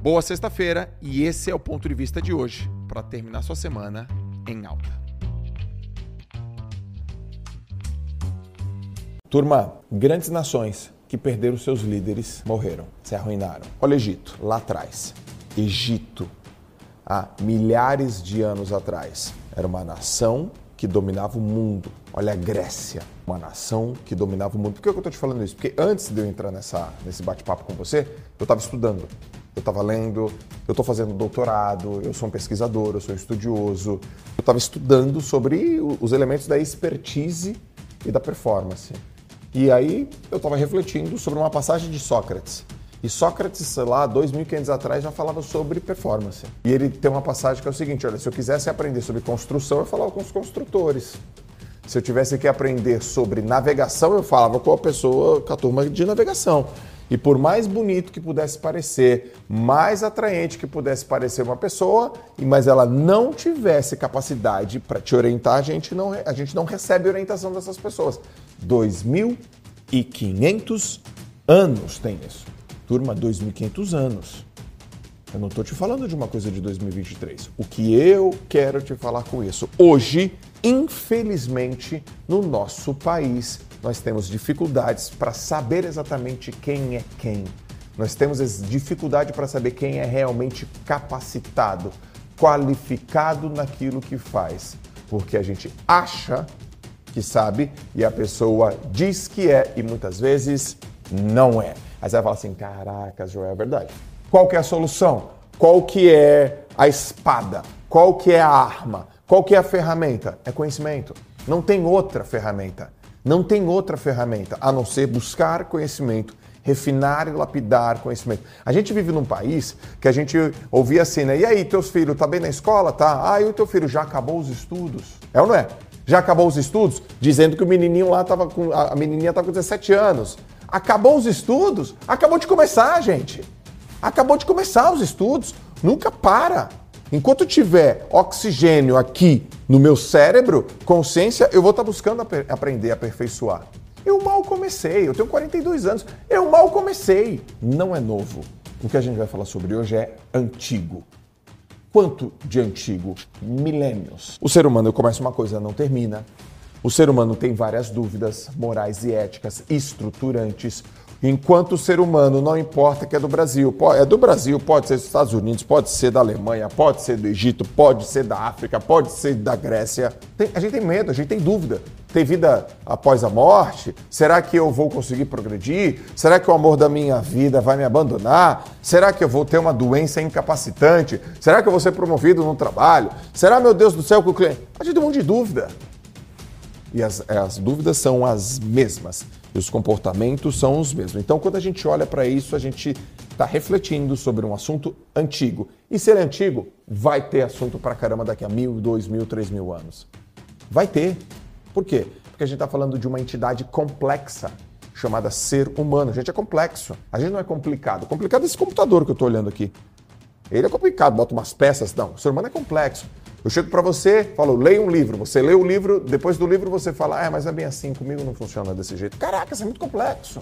Boa sexta-feira e esse é o ponto de vista de hoje para terminar sua semana em alta. Turma, grandes nações que perderam seus líderes morreram, se arruinaram. Olha Egito, lá atrás. Egito, há milhares de anos atrás, era uma nação que dominava o mundo. Olha a Grécia, uma nação que dominava o mundo. Por que eu estou te falando isso? Porque antes de eu entrar nessa, nesse bate-papo com você, eu estava estudando eu estava lendo, eu estou fazendo doutorado, eu sou um pesquisador, eu sou estudioso. Eu estava estudando sobre os elementos da expertise e da performance. E aí eu estava refletindo sobre uma passagem de Sócrates. E Sócrates, sei lá, 2.500 atrás já falava sobre performance. E ele tem uma passagem que é o seguinte: olha, se eu quisesse aprender sobre construção, eu falava com os construtores. Se eu tivesse que aprender sobre navegação, eu falava com a pessoa, com a turma de navegação. E por mais bonito que pudesse parecer, mais atraente que pudesse parecer uma pessoa, mas ela não tivesse capacidade para te orientar, a gente, não, a gente não recebe orientação dessas pessoas. 2.500 anos tem isso. Turma, 2.500 anos. Eu não estou te falando de uma coisa de 2023. O que eu quero te falar com isso? Hoje, infelizmente, no nosso país, nós temos dificuldades para saber exatamente quem é quem. Nós temos dificuldade para saber quem é realmente capacitado, qualificado naquilo que faz, porque a gente acha que sabe e a pessoa diz que é e muitas vezes não é. Aí você vai falar assim: caraca, Joel, é verdade. Qual que é a solução? Qual que é a espada? Qual que é a arma? Qual que é a ferramenta? É conhecimento. Não tem outra ferramenta. Não tem outra ferramenta a não ser buscar conhecimento, refinar e lapidar conhecimento. A gente vive num país que a gente ouvia assim, né? E aí, teus filhos, tá bem na escola? Tá. Ah, e o teu filho já acabou os estudos? É ou não é? Já acabou os estudos? Dizendo que o menininho lá tava com. A menininha tava com 17 anos. Acabou os estudos? Acabou de começar, gente. Acabou de começar os estudos. Nunca para. Enquanto tiver oxigênio aqui no meu cérebro, consciência, eu vou estar buscando ap aprender, aperfeiçoar. Eu mal comecei, eu tenho 42 anos, eu mal comecei. Não é novo. O que a gente vai falar sobre hoje é antigo. Quanto de antigo? Milênios. O ser humano começa uma coisa, não termina. O ser humano tem várias dúvidas morais e éticas estruturantes. Enquanto o ser humano, não importa que é do Brasil, é do Brasil, pode ser dos Estados Unidos, pode ser da Alemanha, pode ser do Egito, pode ser da África, pode ser da Grécia. Tem, a gente tem medo, a gente tem dúvida. Tem vida após a morte? Será que eu vou conseguir progredir? Será que o amor da minha vida vai me abandonar? Será que eu vou ter uma doença incapacitante? Será que eu vou ser promovido no trabalho? Será, meu Deus do céu, que o cliente. A gente tem um monte de dúvida. E as, as dúvidas são as mesmas e os comportamentos são os mesmos. Então, quando a gente olha para isso, a gente está refletindo sobre um assunto antigo. E se ele é antigo, vai ter assunto para caramba daqui a mil, dois mil, três mil anos. Vai ter. Por quê? Porque a gente está falando de uma entidade complexa chamada ser humano. A gente é complexo. A gente não é complicado. Complicado é esse computador que eu estou olhando aqui. Ele é complicado, bota umas peças. Não, o ser humano é complexo. Eu chego para você, falo, leia um livro. Você lê o livro, depois do livro você fala, ah, mas é bem assim, comigo não funciona desse jeito. Caraca, isso é muito complexo.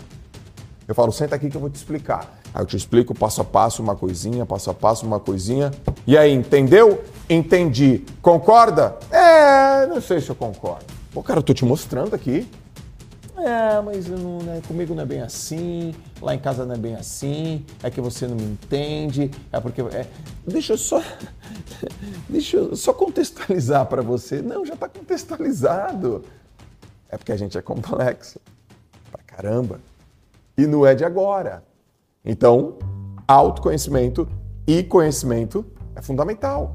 Eu falo, senta aqui que eu vou te explicar. Aí eu te explico passo a passo, uma coisinha, passo a passo, uma coisinha. E aí, entendeu? Entendi. Concorda? É, não sei se eu concordo. Pô, cara, eu tô te mostrando aqui. É, mas não, né, comigo não é bem assim, lá em casa não é bem assim, é que você não me entende, é porque. É, deixa eu só. Deixa eu só contextualizar para você. Não, já está contextualizado. É porque a gente é complexo. Pra caramba. E não é de agora. Então, autoconhecimento e conhecimento é fundamental.